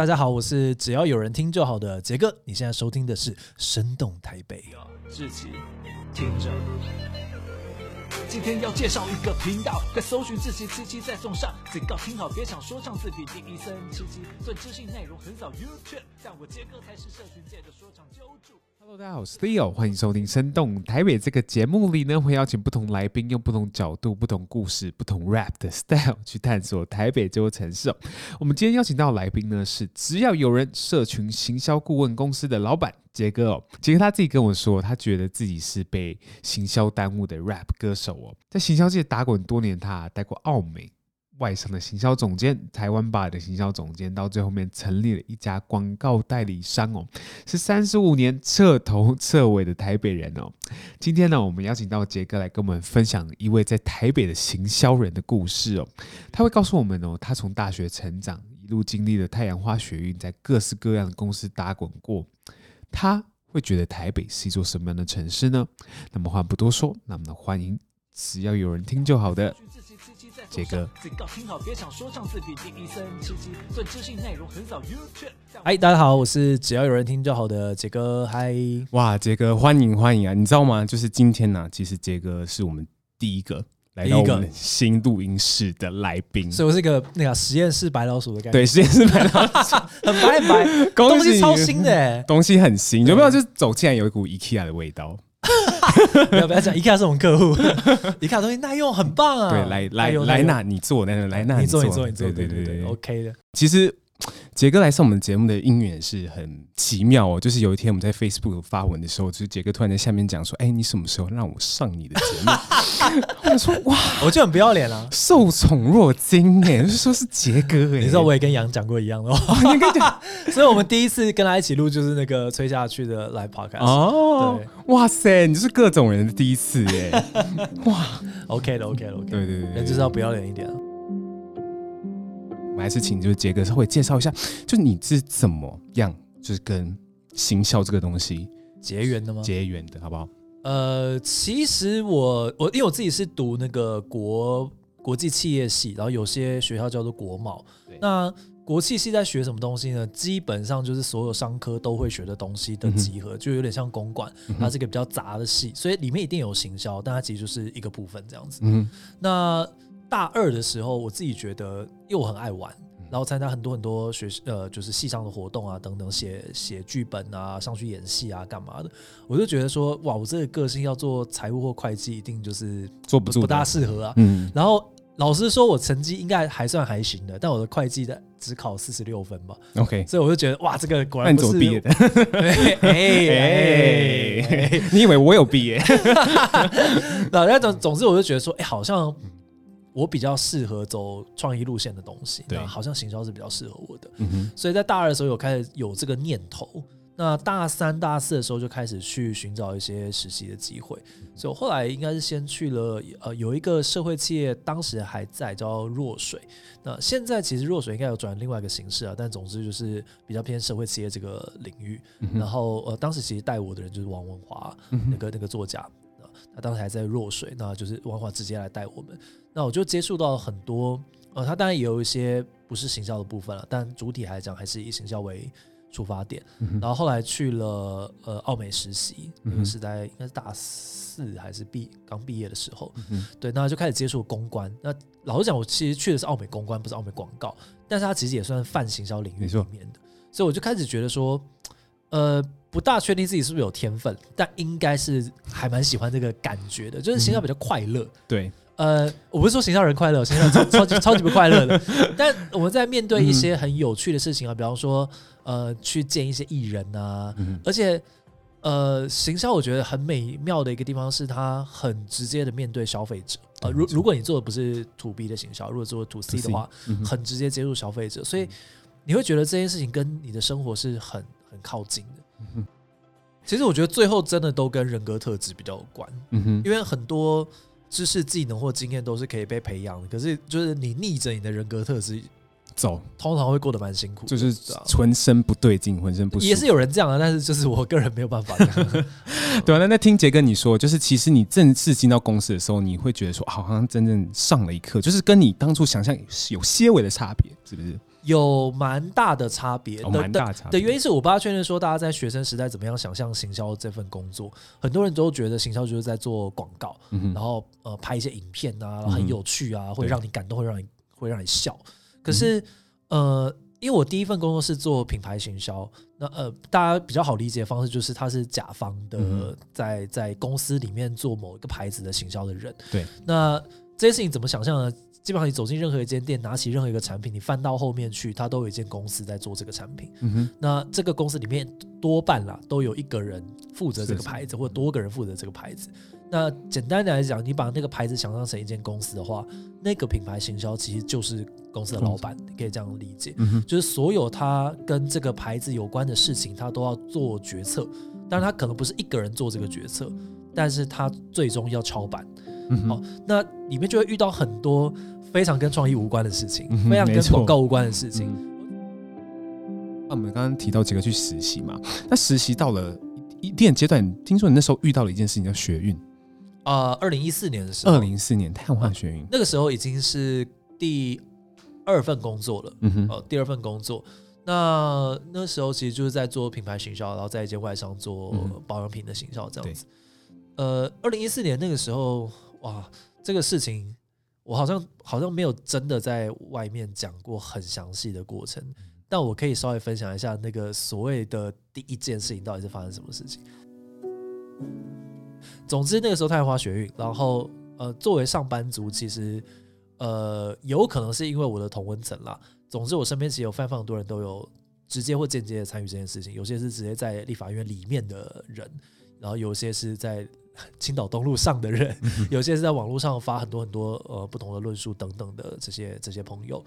大家好，我是只要有人听就好的杰哥。你现在收听的是《生动台北》。自己，听着，今天要介绍一个频道，在搜寻自己七七再送上警告，听好别抢说唱自比第一声七七，最知性内容很少 YouTube，但我杰哥才是社群界的说唱教主。Hello，大家好，我是 Leo，欢迎收听《生动台北》这个节目里呢，会邀请不同来宾，用不同角度、不同故事、不同 rap 的 style 去探索台北这座城市哦。我们今天邀请到的来宾呢，是只要有人社群行销顾问公司的老板杰哥哦。杰哥他自己跟我说，他觉得自己是被行销耽误的 rap 歌手哦，在行销界打滚多年，他待过澳美。外商的行销总监，台湾吧的行销总监，到最后面成立了一家广告代理商哦，是三十五年彻头彻尾的台北人哦。今天呢，我们邀请到杰哥来跟我们分享一位在台北的行销人的故事哦。他会告诉我们哦，他从大学成长，一路经历了太阳花学运，在各式各样的公司打滚过。他会觉得台北是一座什么样的城市呢？那么话不多说，那么欢迎只要有人听就好的。杰哥，嗨，大家好，我是只要有人听就好的杰哥。嗨，哇，杰哥，欢迎欢迎啊！你知道吗？就是今天呢、啊，其实杰哥是我们第一个来到我们新录音室的来宾，所以我是一个那个实验室白老鼠的感觉。对，实验室白老鼠，很白很白，东西超新的，东西很新，有没有？就是走进来有一股 IKEA 的味道。不要不要讲，IKEA 是我们客户，IKEA 东西耐用，很棒啊！对，来来来，那你坐那来那你坐你坐你坐，对对对，OK 的。其实。杰哥来上我们节目的因缘是很奇妙哦，就是有一天我们在 Facebook 发文的时候，就是杰哥突然在下面讲说：“哎、欸，你什么时候让我上你的节目？”我说：“哇，我就很不要脸啊，受宠若惊哎，就是说是杰哥哎，你知道我也跟杨讲过一样的话，你跟讲，所以我们第一次跟他一起录就是那个吹下去的 Live Podcast 哦，哇塞，你就是各种人的第一次哎，哇，OK 的 OK 的 OK，对对对，那就是要不要脸一点。还是请就是杰哥稍微介绍一下，就你是怎么样就是跟行销这个东西结缘的吗？结缘的好不好？呃，其实我我因为我自己是读那个国国际企业系，然后有些学校叫做国贸。那国际系在学什么东西呢？基本上就是所有商科都会学的东西的集合，嗯、就有点像公馆，它是一个比较杂的系，所以里面一定有行销，但它其实就是一个部分这样子。嗯，那。大二的时候，我自己觉得，因为我很爱玩，然后参加很多很多学呃，就是系上的活动啊，等等，写写剧本啊，上去演戏啊，干嘛的，我就觉得说，哇，我这个个性要做财务或会计，一定就是做不住，不大适合啊。嗯。然后老师说我成绩应该还算还行的，但我的会计的只考四十六分吧。OK。所以我就觉得，哇，这个果然不是毕业的。哎，你以为我有毕业？那那总总之，我就觉得说，哎，好像。我比较适合走创意路线的东西，对，好像行销是比较适合我的，嗯，所以在大二的时候有开始有这个念头。那大三、大四的时候就开始去寻找一些实习的机会，所以我后来应该是先去了呃有一个社会企业，当时还在叫弱水。那现在其实弱水应该有转另外一个形式啊，但总之就是比较偏社会企业这个领域。然后呃当时其实带我的人就是王文华，那个那个作家。他当时还在弱水，那就是王华直接来带我们。那我就接触到很多，呃，他当然也有一些不是行销的部分了，但主体来讲还是以行销为出发点。嗯、然后后来去了呃奥美实习，那个时代应该是大四还是毕刚毕业的时候，嗯，对，那就开始接触公关。那老实讲，我其实去的是奥美公关，不是奥美广告，但是他其实也算泛行销领域里面的，所以我就开始觉得说，呃。不大确定自己是不是有天分，但应该是还蛮喜欢这个感觉的，就是行销比较快乐、嗯。对，呃，我不是说行销人快乐，行销超超级超级不快乐的。但我们在面对一些很有趣的事情啊，比方说，呃，去见一些艺人啊，嗯、而且，呃，行销我觉得很美妙的一个地方是，它很直接的面对消费者。呃，如如果你做的不是 to B 的行销，如果做 to C 的话，嗯、很直接接触消费者，所以你会觉得这件事情跟你的生活是很很靠近的。其实我觉得最后真的都跟人格特质比较有关，嗯哼，因为很多知识、技能或经验都是可以被培养的，可是就是你逆着你的人格特质走，通常会过得蛮辛苦，就是浑身不对劲，浑身不也是有人这样的，但是就是我个人没有办法。对啊，那那听杰哥你说，就是其实你正式进到公司的时候，你会觉得说，好像真正上了一课，就是跟你当初想象有些微的差别，是不是？有蛮大的差别，蛮、哦、大差别。的原因是我不大确认说大家在学生时代怎么样想象行销这份工作。很多人都觉得行销就是在做广告，嗯、然后呃拍一些影片啊，很有趣啊，嗯、会让你感动，会让你会让你笑。可是、嗯、呃，因为我第一份工作是做品牌行销，那呃大家比较好理解的方式就是他是甲方的，嗯、在在公司里面做某一个牌子的行销的人。对，那这些事情怎么想象呢？基本上你走进任何一间店，拿起任何一个产品，你翻到后面去，它都有一间公司在做这个产品。嗯哼，那这个公司里面多半啦都有一个人负责这个牌子，或者多个人负责这个牌子。那简单的来讲，你把那个牌子想象成一间公司的话，那个品牌行销其实就是公司的老板，你可以这样理解。嗯哼，就是所有他跟这个牌子有关的事情，他都要做决策。当然，他可能不是一个人做这个决策，但是他最终要敲板。好、哦，那里面就会遇到很多非常跟创意无关的事情，嗯、非常跟广告无关的事情。那、嗯啊、我们刚刚提到几个去实习嘛，那实习到了一定阶段，听说你那时候遇到了一件事情叫学运啊，二零一四年的时候，二零一四年碳化学运、啊，那个时候已经是第二份工作了，嗯哼，哦，第二份工作，那那时候其实就是在做品牌行销，然后在一间外商做保养品的行销这样子。嗯、呃，二零一四年那个时候。哇，这个事情我好像好像没有真的在外面讲过很详细的过程，但我可以稍微分享一下那个所谓的第一件事情到底是发生什么事情。总之那个时候太阳花学运，然后呃，作为上班族，其实呃有可能是因为我的同温层啦。总之我身边其实有非常非常多人都有直接或间接的参与这件事情，有些是直接在立法院里面的人，然后有些是在。青岛东路上的人，有些是在网络上发很多很多呃不同的论述等等的这些这些朋友，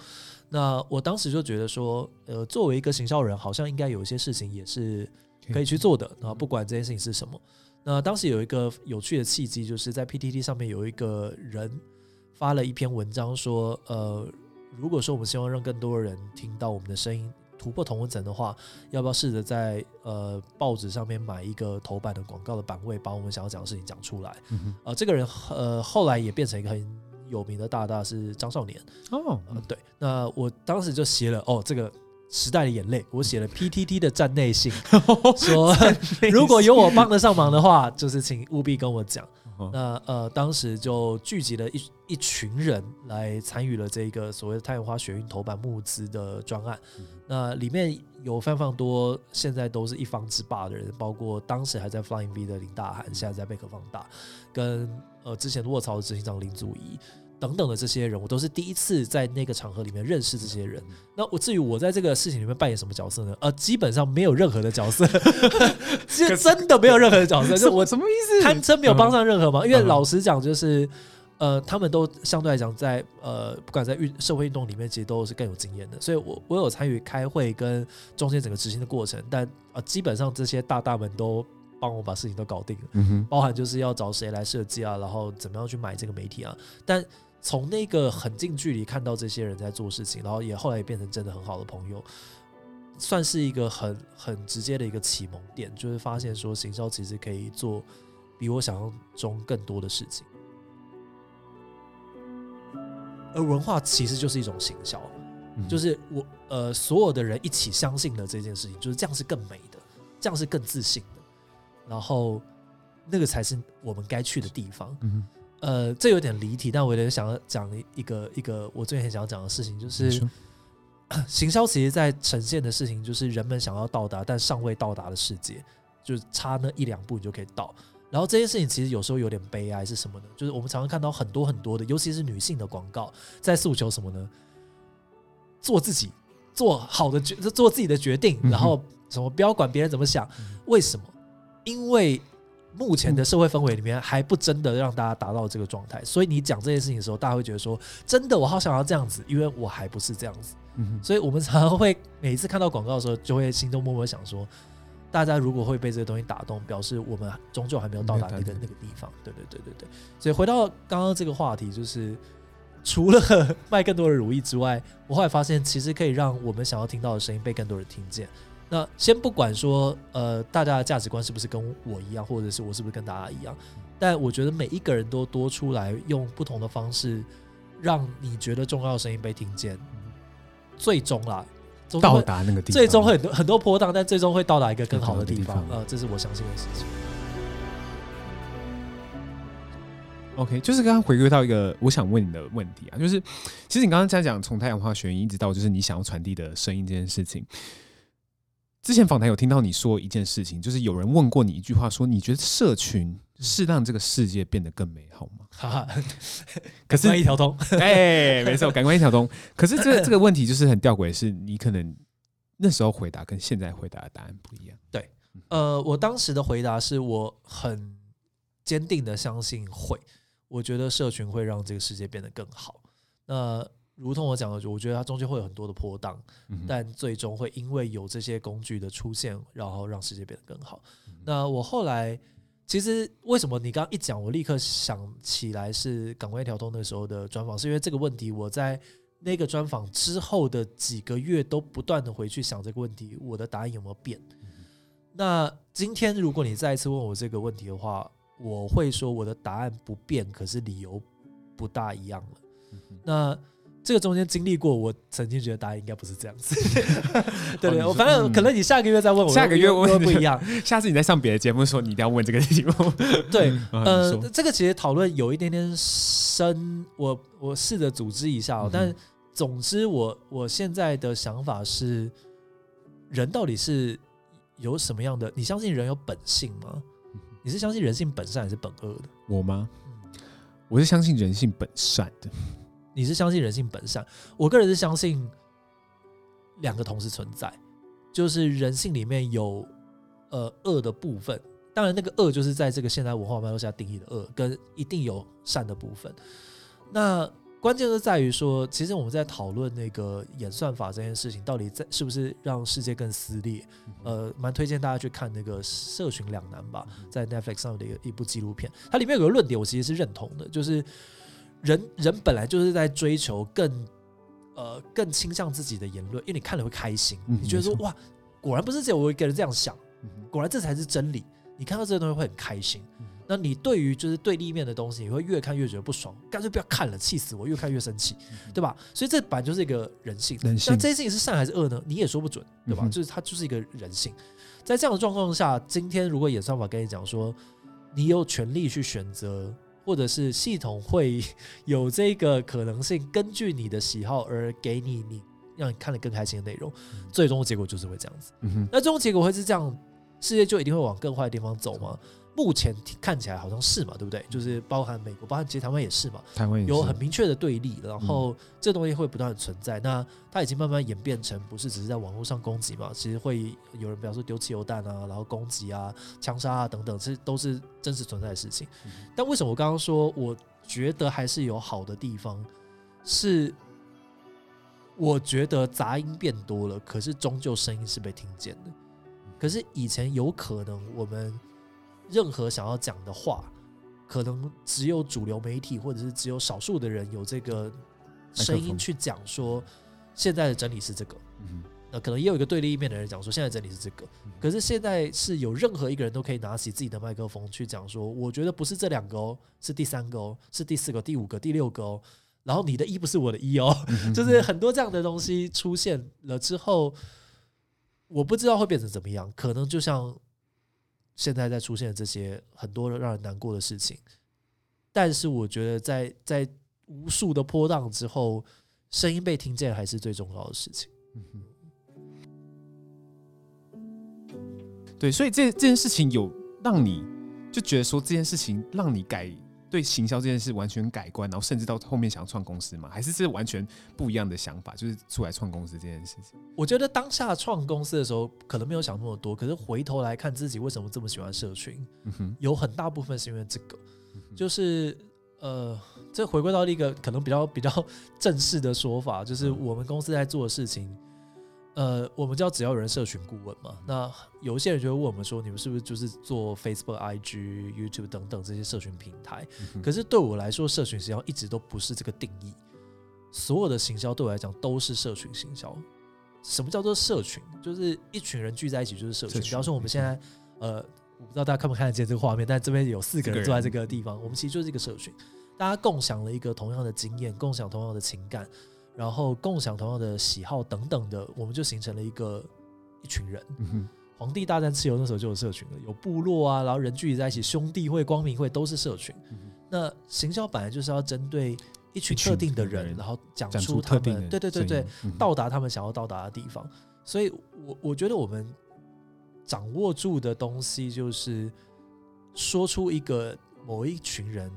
那我当时就觉得说，呃，作为一个行销人，好像应该有一些事情也是可以去做的。啊不管这件事情是什么，那当时有一个有趣的契机，就是在 PTT 上面有一个人发了一篇文章说，呃，如果说我们希望让更多的人听到我们的声音。突破同温层的话，要不要试着在呃报纸上面买一个头版的广告的版位，把我们想要讲的事情讲出来？呃，这个人呃后来也变成一个很有名的大大，是张少年哦。呃，对，那我当时就写了哦，这个时代的眼泪，我写了 PTT 的站内信，说如果有我帮得上忙的话，就是请务必跟我讲。那呃，当时就聚集了一一群人来参与了这个所谓的太阳花学运头版募资的专案。那里面有非常多现在都是一方之霸的人，包括当时还在 Flying V 的林大涵，现在在贝壳放大，跟呃之前卧槽的执行长林祖仪。等等的这些人，我都是第一次在那个场合里面认识这些人。那我至于我在这个事情里面扮演什么角色呢？呃，基本上没有任何的角色，其实真的没有任何的角色。就我什么意思？堪称没有帮上任何忙。因为老实讲，就是呃，他们都相对来讲在呃，不管在运社会运动里面，其实都是更有经验的。所以我我有参与开会跟中间整个执行的过程，但呃，基本上这些大大们都帮我把事情都搞定了，嗯，包含就是要找谁来设计啊，然后怎么样去买这个媒体啊，但。从那个很近距离看到这些人在做事情，然后也后来也变成真的很好的朋友，算是一个很很直接的一个启蒙点，就是发现说行销其实可以做比我想象中更多的事情，而文化其实就是一种行销，就是我呃所有的人一起相信了这件事情，就是这样是更美的，这样是更自信的，然后那个才是我们该去的地方。嗯。呃，这有点离题，但我有点想要讲一个一个我最近很想要讲的事情，就是 行销其实在呈现的事情，就是人们想要到达但尚未到达的世界，就是差那一两步你就可以到。然后这件事情其实有时候有点悲哀，是什么呢？就是我们常常看到很多很多的，尤其是女性的广告，在诉求什么呢？做自己，做好的决，做自己的决定，然后什么不要管别人怎么想。为什么？因为。目前的社会氛围里面还不真的让大家达到这个状态，所以你讲这件事情的时候，大家会觉得说，真的我好想要这样子，因为我还不是这样子。嗯所以我们常常会每一次看到广告的时候，就会心中默默想说，大家如果会被这个东西打动，表示我们终究还没有到达那个那个地方。对对对对对。所以回到刚刚这个话题，就是除了卖更多的如意之外，我后来发现其实可以让我们想要听到的声音被更多人听见。那先不管说，呃，大家的价值观是不是跟我一样，或者是我是不是跟大家一样，但我觉得每一个人都多出来，用不同的方式，让你觉得重要的声音被听见，最终啦，到达那个地方，最终会很多很多波荡，但最终会到达一个更好的地方。地方呃，这是我相信的事情。OK，就是刚刚回归到一个我想问你的问题啊，就是其实你刚刚在讲从太阳花学运一直到就是你想要传递的声音这件事情。之前访谈有听到你说一件事情，就是有人问过你一句话，说你觉得社群是让这个世界变得更美好吗？哈哈，可是一条通，哎，没错，感官一条通。可是这个这个问题就是很吊诡是，你可能那时候回答跟现在回答的答案不一样。对，呃，我当时的回答是我很坚定的相信会，我觉得社群会让这个世界变得更好。那如同我讲的，我觉得它中间会有很多的波荡，但最终会因为有这些工具的出现，然后让世界变得更好。那我后来其实为什么你刚刚一讲，我立刻想起来是《港湾一条通》那时候的专访，是因为这个问题我在那个专访之后的几个月都不断的回去想这个问题，我的答案有没有变？那今天如果你再一次问我这个问题的话，我会说我的答案不变，可是理由不大一样了。那这个中间经历过，我曾经觉得答案应该不是这样子。对 对，我反正可能你下个月再问我，下个月问不一样。下次你再上别的节目说，你一定要问这个题目。对，呃，这个其实讨论有一点点深，我我试着组织一下哦。但总之，我我现在的想法是，人到底是有什么样的？你相信人有本性吗？你是相信人性本善还是本恶的？我吗？我是相信人性本善的。你是相信人性本善，我个人是相信两个同时存在，就是人性里面有呃恶的部分，当然那个恶就是在这个现代文化脉络下定义的恶，跟一定有善的部分。那关键就在于说，其实我们在讨论那个演算法这件事情，到底在是不是让世界更撕裂？呃，蛮推荐大家去看那个《社群两难》吧，在 Netflix 上的一个一部纪录片，它里面有个论点，我其实是认同的，就是。人人本来就是在追求更，呃，更倾向自己的言论，因为你看了会开心，你觉得说哇，果然不是只有我一个人这样想，果然这才是真理。你看到这些东西会很开心。那你对于就是对立面的东西，你会越看越觉得不爽，干脆不要看了，气死我，越看越生气，对吧？所以这本来就是一个人性。那这件事情是善还是恶呢？你也说不准，对吧？就是它就是一个人性。在这样的状况下，今天如果演算法跟你讲说，你有权利去选择。或者是系统会 有这个可能性，根据你的喜好而给你你让你看得更开心的内容，最终的结果就是会这样子。那最终结果会是这样，世界就一定会往更坏的地方走吗？目前看起来好像是嘛，对不对？就是包含美国，包含其实台湾也是嘛，台湾有很明确的对立，然后这东西会不断的存在。那它已经慢慢演变成不是只是在网络上攻击嘛？其实会有人比方说丢汽油弹啊，然后攻击啊、枪杀啊等等，这都是真实存在的事情。但为什么我刚刚说我觉得还是有好的地方？是我觉得杂音变多了，可是终究声音是被听见的。可是以前有可能我们。任何想要讲的话，可能只有主流媒体或者是只有少数的人有这个声音去讲说，现在的整理是这个。那可能也有一个对立面的人讲说，现在整理是这个。可是现在是有任何一个人都可以拿起自己的麦克风去讲说，我觉得不是这两个哦，是第三个哦，是第四个、第五个、第六个哦。然后你的一不是我的一哦，就是很多这样的东西出现了之后，我不知道会变成怎么样，可能就像。现在在出现这些很多让人难过的事情，但是我觉得在在无数的波荡之后，声音被听见还是最重要的事情。对，所以这这件事情有让你就觉得说这件事情让你改。对行销这件事完全改观，然后甚至到后面想要创公司吗？还是这完全不一样的想法？就是出来创公司这件事情。我觉得当下创公司的时候，可能没有想那么多。可是回头来看自己为什么这么喜欢社群，有很大部分是因为这个，就是呃，这回归到一个可能比较比较正式的说法，就是我们公司在做的事情。呃，我们叫只要有人社群顾问嘛。那有一些人就会问我们说，你们是不是就是做 Facebook、IG、YouTube 等等这些社群平台？可是对我来说，社群行销一直都不是这个定义。所有的行销对我来讲都是社群行销。什么叫做社群？就是一群人聚在一起就是社群。比方说我们现在，呃，我不知道大家看不看得见这个画面，但这边有四个人坐在这个地方，我们其实就是一个社群，大家共享了一个同样的经验，共享同样的情感。然后共享同样的喜好等等的，我们就形成了一个一群人。嗯皇帝大战蚩尤那时候就有社群了，有部落啊，然后人聚集在一起，兄弟会、光明会都是社群。嗯、那行销本来就是要针对一群特定的人，人然后讲出他们对对对对，嗯、到达他们想要到达的地方。所以我我觉得我们掌握住的东西，就是说出一个某一群人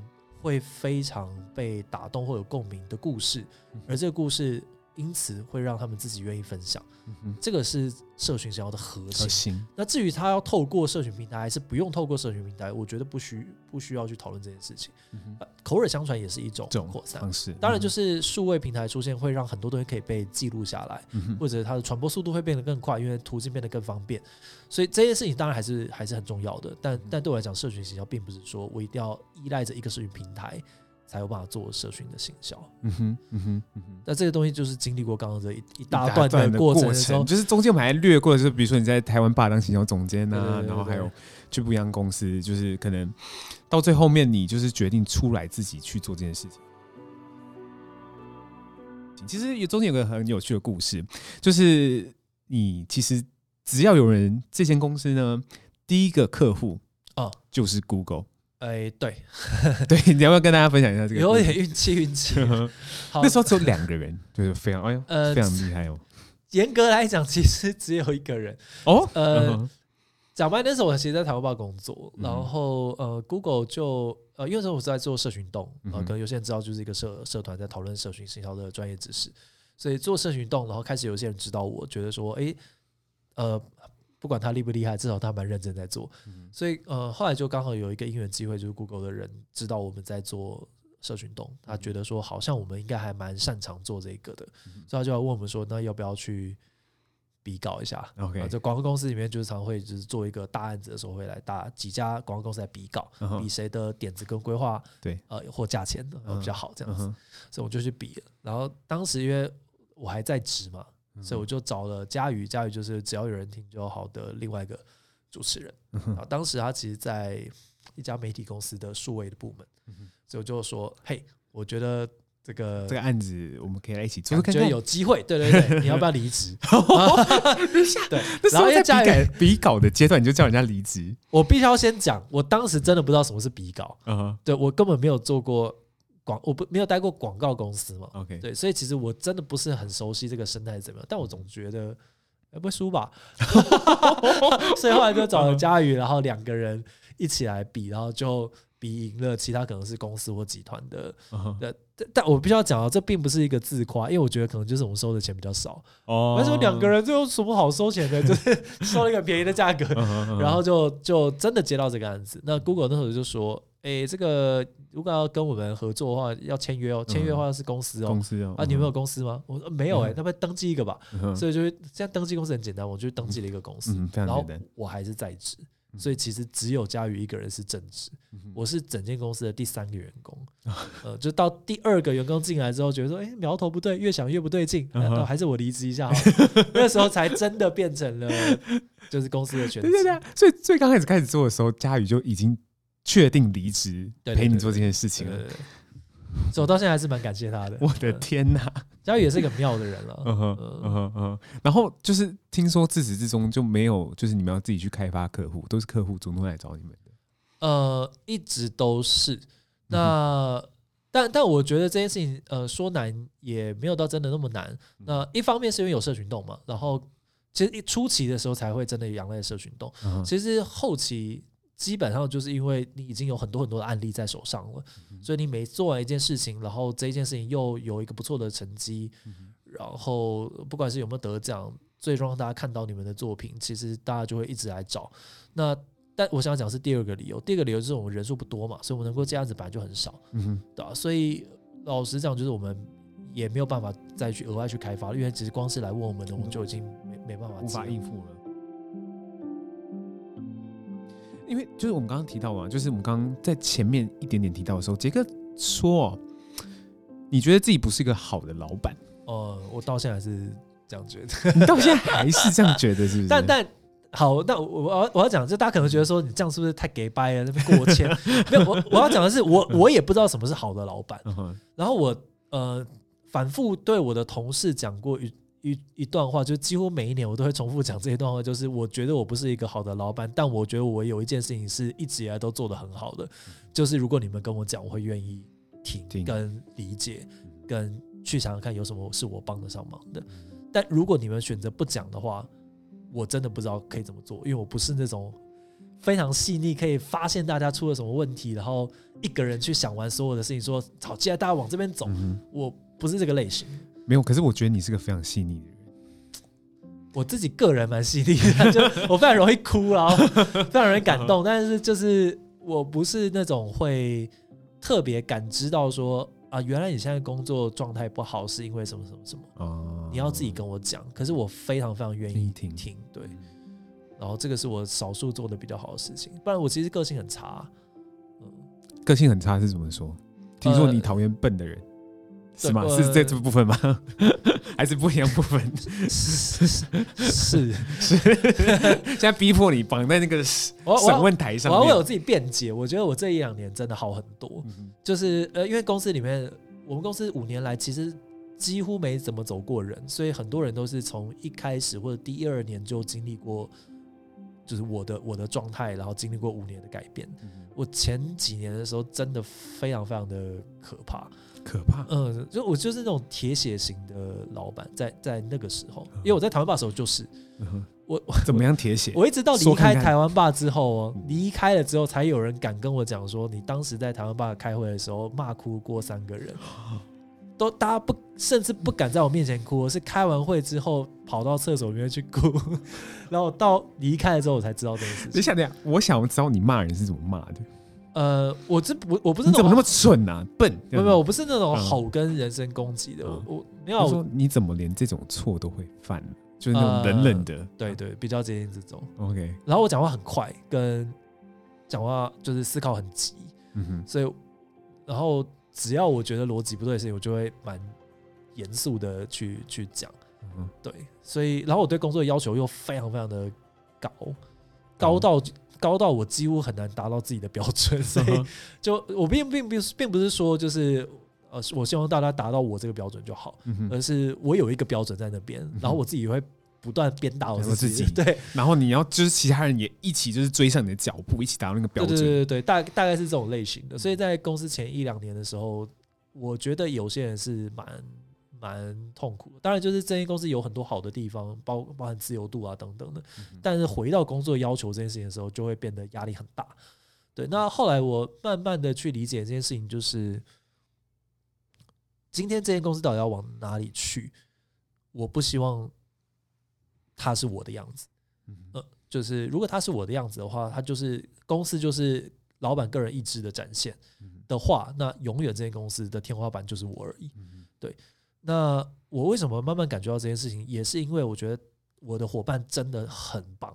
会非常被打动或有共鸣的故事，而这个故事。因此会让他们自己愿意分享，这个是社群想要的核心。核心。那至于他要透过社群平台还是不用透过社群平台，我觉得不需不需要去讨论这件事情。口耳相传也是一种扩散方式。当然，就是数位平台出现会让很多东西可以被记录下来，嗯、或者它的传播速度会变得更快，因为途径变得更方便。所以这件事情当然还是还是很重要的。但但对我来讲，社群营销并不是说我一定要依赖着一个社群平台。才有办法做社群的行销。嗯哼，嗯哼，嗯哼。那这个东西就是经历过刚刚这一一大段的过程，程就是中间我们还略过就是，比如说你在台湾霸当行销总监啊，然后还有去不一样公司，就是可能到最后面你就是决定出来自己去做这件事情。其实也中间有个很有趣的故事，就是你其实只要有人这间公司呢，第一个客户啊就是 Google。哎，对，对，你要不要跟大家分享一下这个？有点运气，运气。好那时候只有两个人，就是非常，哎呦，呃，非常厉害哦。严格来讲，其实只有一个人哦。呃，讲白，那时候我其实在台湾报工作，然后呃，Google 就呃，因为那时候我是在做社群动，呃，可能有些人知道，就是一个社社团在讨论社群行销的专业知识，所以做社群动，然后开始有些人知道我，觉得说，哎，呃。不管他厉不厉害，至少他蛮认真在做。嗯、所以呃，后来就刚好有一个因缘机会，就是 Google 的人知道我们在做社群动，他觉得说好像我们应该还蛮擅长做这个的，嗯、所以他就要问我们说，那要不要去比稿一下？OK，这广告公司里面就是常会就是做一个大案子的时候，会来大几家广告公司来比稿，嗯、比谁的点子跟规划对呃或价钱的比较好这样子，嗯、所以我就去比了。然后当时因为我还在职嘛。所以我就找了佳宇，佳宇就是只要有人听就好的另外一个主持人。啊，当时他其实在一家媒体公司的数位的部门，所以我就说：“嘿，我觉得这个这个案子我们可以来一起做，觉得有机会。对对对，你要不要离职？对，然后在比改比稿的阶段，你就叫人家离职。我必须要先讲，我当时真的不知道什么是比稿。嗯，对我根本没有做过。广我不没有待过广告公司嘛，OK，对，所以其实我真的不是很熟悉这个生态怎么样，但我总觉得不会输吧，所以后来就找了佳宇，然后两个人一起来比，然后就比赢了其他可能是公司或集团的，但但我必须要讲啊，这并不是一个自夸，因为我觉得可能就是我们收的钱比较少，哦，为什么两个人就有什么好收钱的，就是收了一个便宜的价格，然后就就真的接到这个案子，那 Google 那时候就说。诶、欸，这个如果要跟我们合作的话，要签约哦。签约的话是公司哦。公司哦。啊，你们有公司吗？我说没有诶，那不登记一个吧。所以就是现在登记公司很简单，我就登记了一个公司。然后我还是在职，所以其实只有佳宇一个人是正职。我是整间公司的第三个员工。呃，就到第二个员工进来之后，觉得说，诶，苗头不对，越想越不对劲，那还是我离职一下。那时候才真的变成了就是公司的全职。对对对。所以最刚开始开始做的时候，佳宇就已经。确定离职陪你做这件事情了，所以我到现在还是蛮感谢他的。我的天哪，佳宇也是一个妙的人 了。嗯哼，嗯哼，嗯。然后就是听说自始至终就没有，就是你们要自己去开发客户，都是客户主动来找你们的。呃，一直都是。那但但我觉得这件事情，呃，说难也没有到真的那么难。那一方面是因为有社群动嘛，然后其实一初期的时候才会真的仰赖社群动。其实后期。基本上就是因为你已经有很多很多的案例在手上了，所以你每做完一件事情，然后这一件事情又有一个不错的成绩，然后不管是有没有得奖，最终让大家看到你们的作品，其实大家就会一直来找。那但我想讲是第二个理由，第二个理由就是我们人数不多嘛，所以我们能够这样子本来就很少，对吧？所以老实讲，就是我们也没有办法再去额外去开发，因为其实光是来问我们的，我们就已经没没办法无法应付了。因为就是我们刚刚提到嘛，就是我们刚刚在前面一点点提到的时候，杰克说，你觉得自己不是一个好的老板？哦、呃，我到现在还是这样觉得，你到现在还是这样觉得，是不是？但但好，那我我要我要讲，就大家可能觉得说你这样是不是太给掰了？那边过谦，没有，我我要讲的是，我我也不知道什么是好的老板。然后我呃。反复对我的同事讲过一一一段话，就几乎每一年我都会重复讲这一段话，就是我觉得我不是一个好的老板，但我觉得我有一件事情是一直以来都做得很好的，就是如果你们跟我讲，我会愿意听跟理解，跟去想想看有什么是我帮得上忙的。但如果你们选择不讲的话，我真的不知道可以怎么做，因为我不是那种。非常细腻，可以发现大家出了什么问题，然后一个人去想完所有的事情，说好，接下来大家往这边走。嗯、我不是这个类型，没有。可是我觉得你是个非常细腻的人。我自己个人蛮细腻的，就 我非常容易哭，然后 非常容易感动。但是就是我不是那种会特别感知到说啊，原来你现在工作状态不好是因为什么什么什么。哦，你要自己跟我讲。可是我非常非常愿意听听，对。然后这个是我少数做的比较好的事情，不然我其实个性很差。嗯，个性很差是怎么说？听说你讨厌笨的人，呃、是吗？呃、是这这部分吗？还是不一样部分？是是是，现在逼迫你绑在那个审问台上，我要为我自己辩解。我觉得我这一两年真的好很多，嗯、就是呃，因为公司里面，我们公司五年来其实几乎没怎么走过人，所以很多人都是从一开始或者第一二年就经历过。就是我的我的状态，然后经历过五年的改变。嗯、我前几年的时候真的非常非常的可怕，可怕。嗯，就我就是那种铁血型的老板，在在那个时候，因为我在台湾霸的时候就是，嗯、哼我怎么样铁血？我一直到离开台湾霸之后哦，离开了之后才有人敢跟我讲说，你当时在台湾霸开会的时候骂哭过三个人。都大家不甚至不敢在我面前哭，我是开完会之后跑到厕所里面去哭，然后到离开了之后我才知道这件事情。等一下，等一下，我想知道你骂人是怎么骂的。呃，我这不我不是那种你怎么那么蠢啊，笨？没有没有，我不是那种吼跟人身攻击的。嗯、我没有说你怎么连这种错都会犯，就是那种冷冷的。呃、对对，比较接近这种。OK，然后我讲话很快，跟讲话就是思考很急。嗯哼，所以然后。只要我觉得逻辑不对的事情，我就会蛮严肃的去去讲。嗯、对，所以然后我对工作的要求又非常非常的高，高到、嗯、高到我几乎很难达到自己的标准。所以就我并并并并不是说就是呃，我希望大家达到我这个标准就好，嗯、而是我有一个标准在那边，然后我自己会。不断鞭打我自己，对，然后你要就是其他人也一起就是追上你的脚步，一起达到那个标准，对对对对，大大概是这种类型的。所以在公司前一两年的时候，我觉得有些人是蛮蛮痛苦的。当然，就是这间公司有很多好的地方，包包含自由度啊等等的。但是回到工作要求这件事情的时候，就会变得压力很大。对，那后来我慢慢的去理解这件事情，就是今天这间公司到底要往哪里去？我不希望。他是我的样子，呃，就是如果他是我的样子的话，他就是公司就是老板个人意志的展现的话，那永远这间公司的天花板就是我而已。对，那我为什么慢慢感觉到这件事情，也是因为我觉得我的伙伴真的很棒，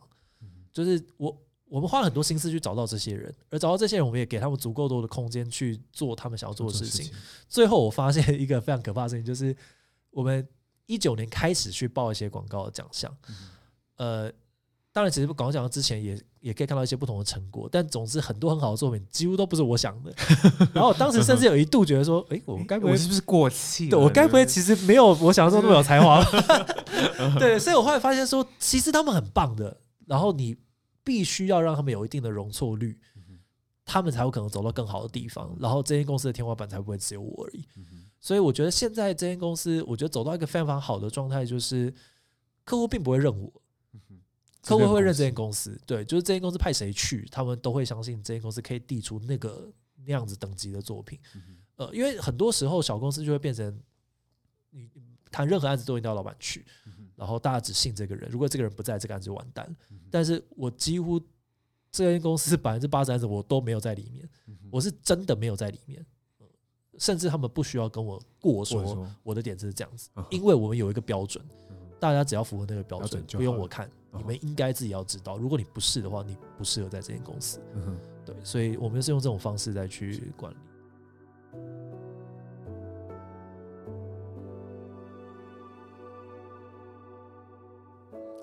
就是我我们花了很多心思去找到这些人，而找到这些人，我们也给他们足够多的空间去做他们想要做的事情。最后我发现一个非常可怕的事情，就是我们。一九年开始去报一些广告的奖项，呃，当然，其实广告奖项之前也也可以看到一些不同的成果，但总之很多很好的作品几乎都不是我想的。然后我当时甚至有一度觉得说，诶，我该不会是不是过气？对，我该不会其实没有我想象中那么有才华？对，所以我后来发现说，其实他们很棒的，然后你必须要让他们有一定的容错率，他们才有可能走到更好的地方，然后这间公司的天花板才不会只有我而已。所以我觉得现在这间公司，我觉得走到一个非常好的状态，就是客户并不会认我，客户会认这间公司。对，就是这间公司派谁去，他们都会相信这间公司可以递出那个那样子等级的作品。呃，因为很多时候小公司就会变成，你谈任何案子都一定要老板去，然后大家只信这个人，如果这个人不在，这个案子就完蛋。但是我几乎这间公司 百分之八十案子我都没有在里面，我是真的没有在里面。甚至他们不需要跟我过说我的点子是这样子，因为我们有一个标准，大家只要符合那个标准，不用我看，你们应该自己要知道。如果你不是的话，你不适合在这间公司。对，所以我们是用这种方式再去管理。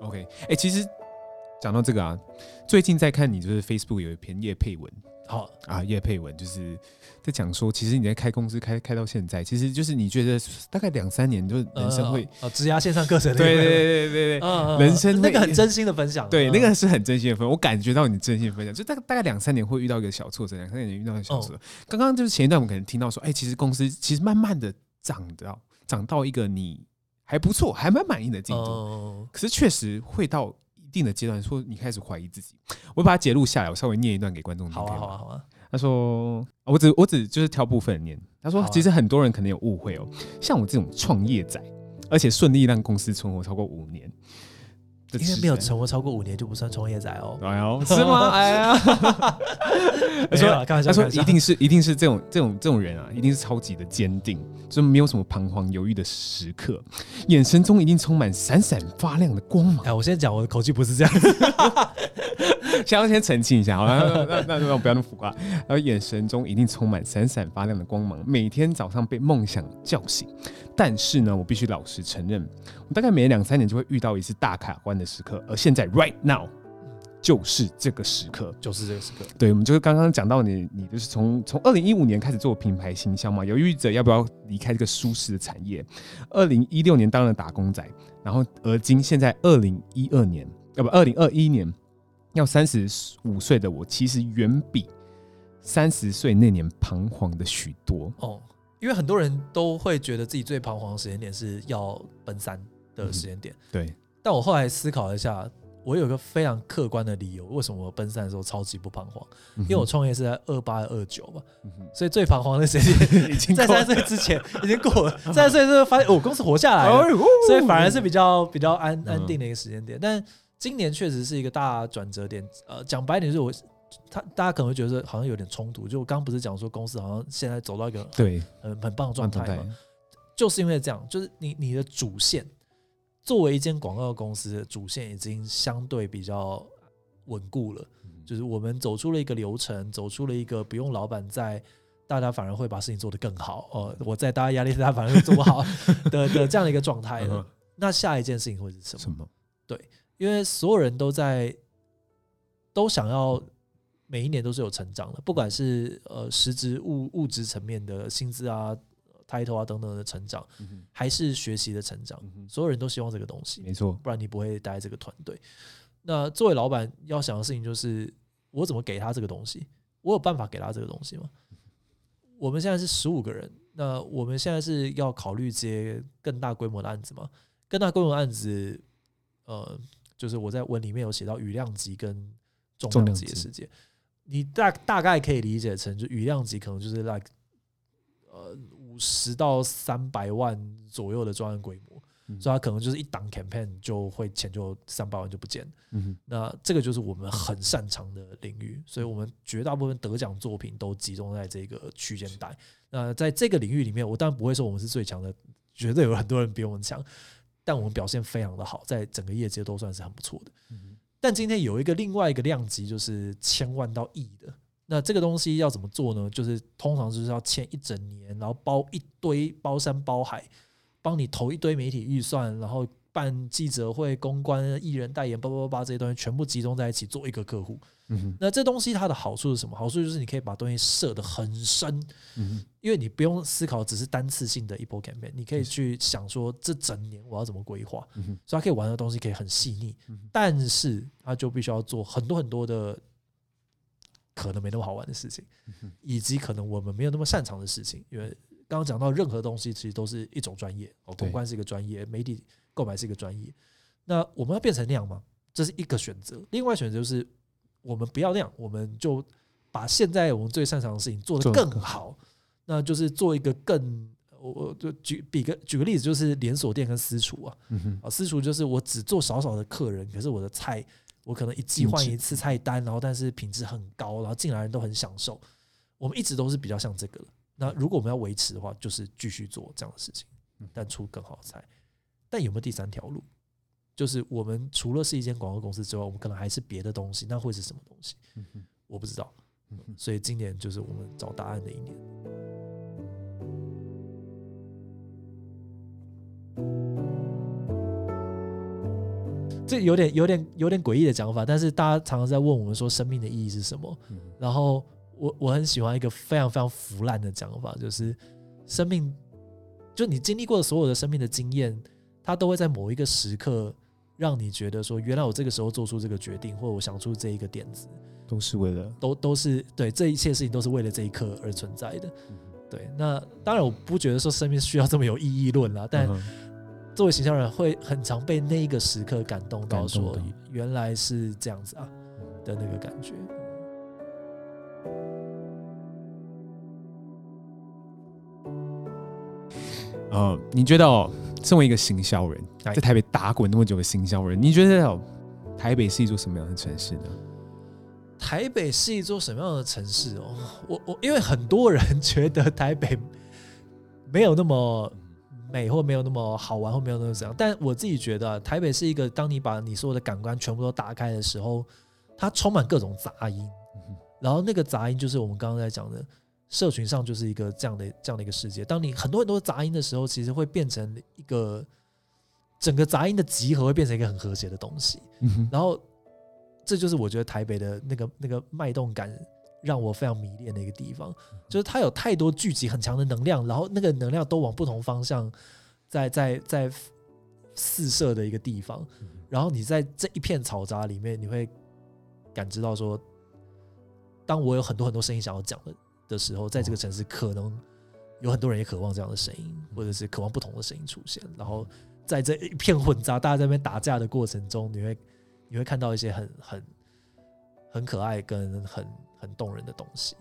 OK，哎，其实讲到这个啊，最近在看你就是 Facebook 有一篇叶佩文。好啊，业配文就是在讲说，其实你在开公司开开到现在，其实就是你觉得大概两三年，就是人生会啊，职涯线上课程，对对对对对，人生那个很真心的分享，对，那个是很真心的分享，我感觉到你真心的分享，就大概大概两三年会遇到一个小挫折，两三年遇到一个小挫折。刚刚就是前一段我们可能听到说，哎，其实公司其实慢慢的涨到涨到一个你还不错，还蛮满意的进度，可是确实会到。一定的阶段，说你开始怀疑自己，我把它截录下来，我稍微念一段给观众听。好啊，好啊，好啊。他说：“我只我只就是挑部分念。”他说：“其实很多人可能有误会哦，像我这种创业仔，而且顺利让公司存活超过五年。”因为没有存活超过五年就不算创业仔哦。哎呦，是吗？哎呀，他说，他说一定是一定是这种这种这种人啊，一定是超级的坚定，就没有什么彷徨犹豫的时刻，眼神中一定充满闪闪发亮的光芒。哎，我现在讲，我的口气不是这样子。先要先澄清一下，好了，那那那不要那么浮夸。然后眼神中一定充满闪闪发亮的光芒，每天早上被梦想叫醒。但是呢，我必须老实承认，我大概每两三年就会遇到一次大卡关的时刻，而现在 right now 就是这个时刻，就是这个时刻。对，我们就是刚刚讲到你，你就是从从二零一五年开始做品牌形象嘛，犹豫着要不要离开这个舒适的产业。二零一六年当了打工仔，然后而今现在二零一二年，要不二零二一年。要三十五岁的我，其实远比三十岁那年彷徨的许多哦。因为很多人都会觉得自己最彷徨的时间点是要奔三的时间点。嗯，对。但我后来思考一下，我有一个非常客观的理由，为什么我奔三的时候超级不彷徨？因为我创业是在二八二九嘛，所以最彷徨的时间 已经在三十岁之前已经过了。三十岁之后发现，哦，公司活下来了，所以反而是比较比较安安定的一个时间点。但今年确实是一个大转折点，呃，讲白点就是我，他大家可能会觉得好像有点冲突。就我刚刚不是讲说公司好像现在走到一个对很很棒的状态吗？就是因为这样，就是你你的主线作为一间广告公司的主线已经相对比较稳固了，就是我们走出了一个流程，走出了一个不用老板在，大家反而会把事情做得更好。哦，我在大家压力下反而会做不好 的的这样的一个状态了。那下一件事情会是什么？什么？对。因为所有人都在都想要每一年都是有成长的，不管是呃实质物物质层面的薪资啊、title 啊等等的成长，还是学习的成长，所有人都希望这个东西，没错，不然你不会待这个团队。那作为老板要想的事情就是，我怎么给他这个东西？我有办法给他这个东西吗？我们现在是十五个人，那我们现在是要考虑接更大规模的案子吗？更大规模的案子，呃。就是我在文里面有写到羽量级跟重量级的世界，你大大概可以理解成，就雨量级可能就是 like 呃五十到三百万左右的专案规模，所以它可能就是一档 campaign 就会钱就三百万就不见。嗯，那这个就是我们很擅长的领域，所以我们绝大部分得奖作品都集中在这个区间带。那在这个领域里面，我当然不会说我们是最强的，绝对有很多人比我们强。但我们表现非常的好，在整个业界都算是很不错的。但今天有一个另外一个量级，就是千万到亿的。那这个东西要怎么做呢？就是通常就是要签一整年，然后包一堆包山包海，帮你投一堆媒体预算，然后办记者会、公关、艺人代言，叭叭叭这些东西全部集中在一起做一个客户。嗯，那这东西它的好处是什么？好处就是你可以把东西设得很深，嗯，因为你不用思考只是单次性的一波 campaign，你可以去想说这整年我要怎么规划，嗯，所以它可以玩的东西可以很细腻，但是它就必须要做很多很多的可能没那么好玩的事情，以及可能我们没有那么擅长的事情。因为刚刚讲到任何东西其实都是一种专业，哦，公关是一个专业，媒体购买是一个专业，那我们要变成那样吗？这是一个选择，另外选择就是。我们不要那样，我们就把现在我们最擅长的事情做得更好，那就是做一个更，我我就举比个举个例子，就是连锁店跟私厨啊，啊私厨就是我只做少少的客人，可是我的菜我可能一季换一次菜单，然后但是品质很高，然后进来人都很享受，我们一直都是比较像这个。那如果我们要维持的话，就是继续做这样的事情，但出更好的菜。但有没有第三条路？就是我们除了是一间广告公司之外，我们可能还是别的东西，那会是什么东西？我不知道。所以今年就是我们找答案的一年。这有点有点有点诡异的讲法，但是大家常常在问我们说生命的意义是什么？嗯、然后我我很喜欢一个非常非常腐烂的讲法，就是生命，就你经历过的所有的生命的经验，它都会在某一个时刻让你觉得说，原来我这个时候做出这个决定，或者我想出这一个点子，都是为了，都都是对这一切事情都是为了这一刻而存在的。嗯对，那当然我不觉得说生命需要这么有意义论啦，但作为形象人会很常被那一个时刻感动到，说原来是这样子啊的那个感觉。呃，你觉得哦，身为一个行销人，在台北打滚那么久的行销人，你觉得哦，台北是一座什么样的城市呢？台北是一座什么样的城市哦？我我因为很多人觉得台北没有那么美，或没有那么好玩，或没有那么怎样。但我自己觉得，台北是一个当你把你所有的感官全部都打开的时候，它充满各种杂音。然后那个杂音就是我们刚刚在讲的，社群上就是一个这样的这样的一个世界。当你很多很多杂音的时候，其实会变成一个整个杂音的集合，会变成一个很和谐的东西。然后。这就是我觉得台北的那个那个脉动感，让我非常迷恋的一个地方，就是它有太多聚集很强的能量，然后那个能量都往不同方向在在在四射的一个地方，然后你在这一片嘈杂里面，你会感知到说，当我有很多很多声音想要讲的的时候，在这个城市可能有很多人也渴望这样的声音，或者是渴望不同的声音出现，然后在这一片混杂，大家在那边打架的过程中，你会。你会看到一些很很很可爱跟很很动人的东西，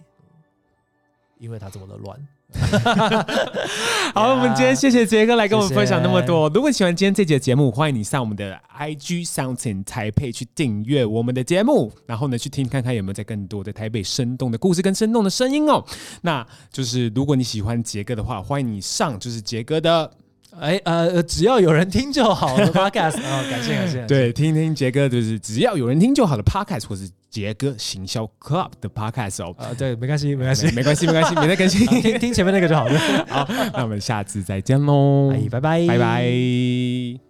因为他这么的乱。好，我们今天谢谢杰哥来跟我们分享那么多。如果喜欢今天这节节目，欢迎你上我们的 IG Sounding Taipei 去订阅我们的节目，然后呢去听看看有没有在更多的台北生动的故事跟生动的声音哦。那就是如果你喜欢杰哥的话，欢迎你上就是杰哥的。哎呃，只要有人听就好的 Podcast 啊，感谢感谢。对，听听杰哥就是只要有人听就好的 Podcast，或是杰哥行销 Club 的 Podcast 哦。啊，对，没关系，没关系，没关系，没关系，没在更新，听听前面那个就好了。好，那我们下次再见喽，拜拜，拜拜。